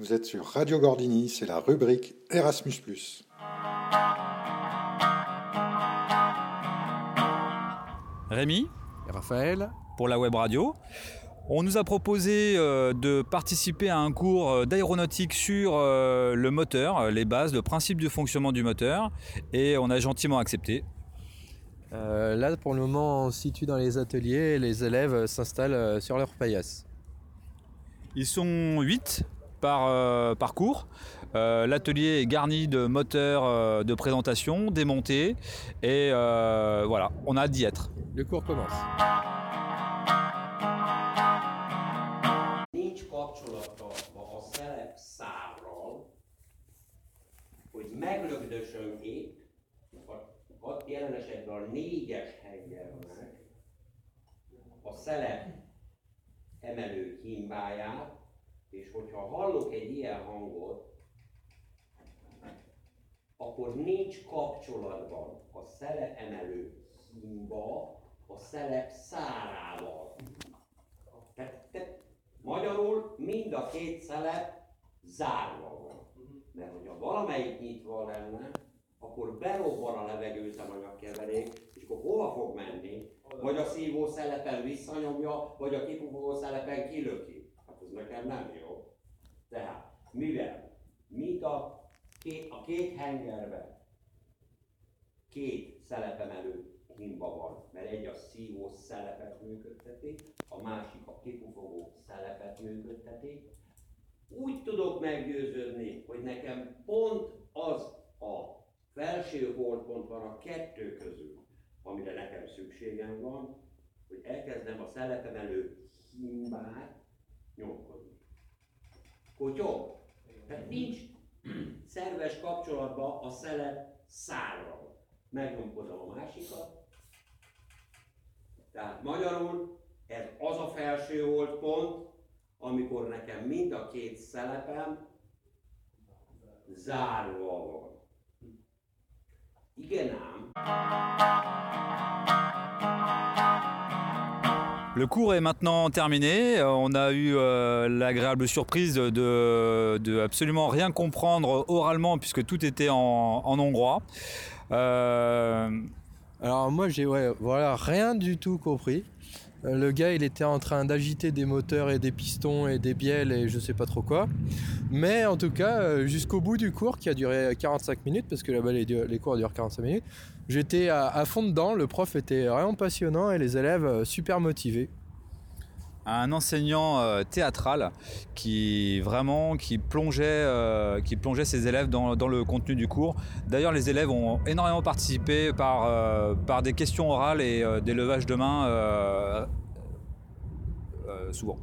Vous êtes sur Radio Gordini, c'est la rubrique Erasmus. Rémi et Raphaël pour la web radio. On nous a proposé euh, de participer à un cours euh, d'aéronautique sur euh, le moteur, les bases, le principe du fonctionnement du moteur, et on a gentiment accepté. là, pour le moment, on se situe dans les ateliers et les élèves s'installent sur leur paillasse. Ils sont 8 par, par cours. L'atelier est garni de moteurs de présentation démontés et voilà, on a hâte d'y être. Le cours commence. a szelep emelő és hogyha hallok egy ilyen hangot, akkor nincs kapcsolatban a szelep emelő himba a szelep szárával. Tehát, tehát magyarul mind a két szelep zárva van. Mert hogyha valamelyik nyitva lenne, akkor berobban a levegőüzemanyagkeverék, és akkor hova fog menni? Vagy a szívó szelepen visszanyomja, vagy a kipufogó szelepen kilöki. Hát ez nekem nem jó. Tehát, mivel mint a két, a két szelepemelő himba van, mert egy a szívó szelepet működteti, a másik a kipufogó szelepet működteti, úgy tudok meggyőződni, hogy nekem pont az a felső holdpont van a kettő közül, amire nekem szükségem van, hogy elkezdem a szelepen elő himbát nyomkodni. Kotyog? Tehát nincs szerves kapcsolatban a szelep szárral. Megnyomkodom a másikat. Tehát magyarul ez az a felső holdpont, amikor nekem mind a két szelepem zárva van. Igen ám. Le cours est maintenant terminé. On a eu euh, l'agréable surprise de, absolument rien comprendre oralement puisque tout était en, en hongrois. Euh... Alors moi j'ai ouais, voilà rien du tout compris. Euh, le gars, il était en train d'agiter des moteurs et des pistons et des bielles et je sais pas trop quoi. Mais en tout cas, euh, jusqu'au bout du cours, qui a duré 45 minutes, parce que là-bas, les, cours durent 45 minutes, j'étais à, fond dedans. Le prof était vraiment passionnant et les élèves euh, super motivés un enseignant euh, théâtral qui vraiment qui plongeait, euh, qui plongeait ses élèves dans, le contenu du cours. D'ailleurs, les élèves ont énormément participé par, euh, par des questions orales et des levages de main souvent.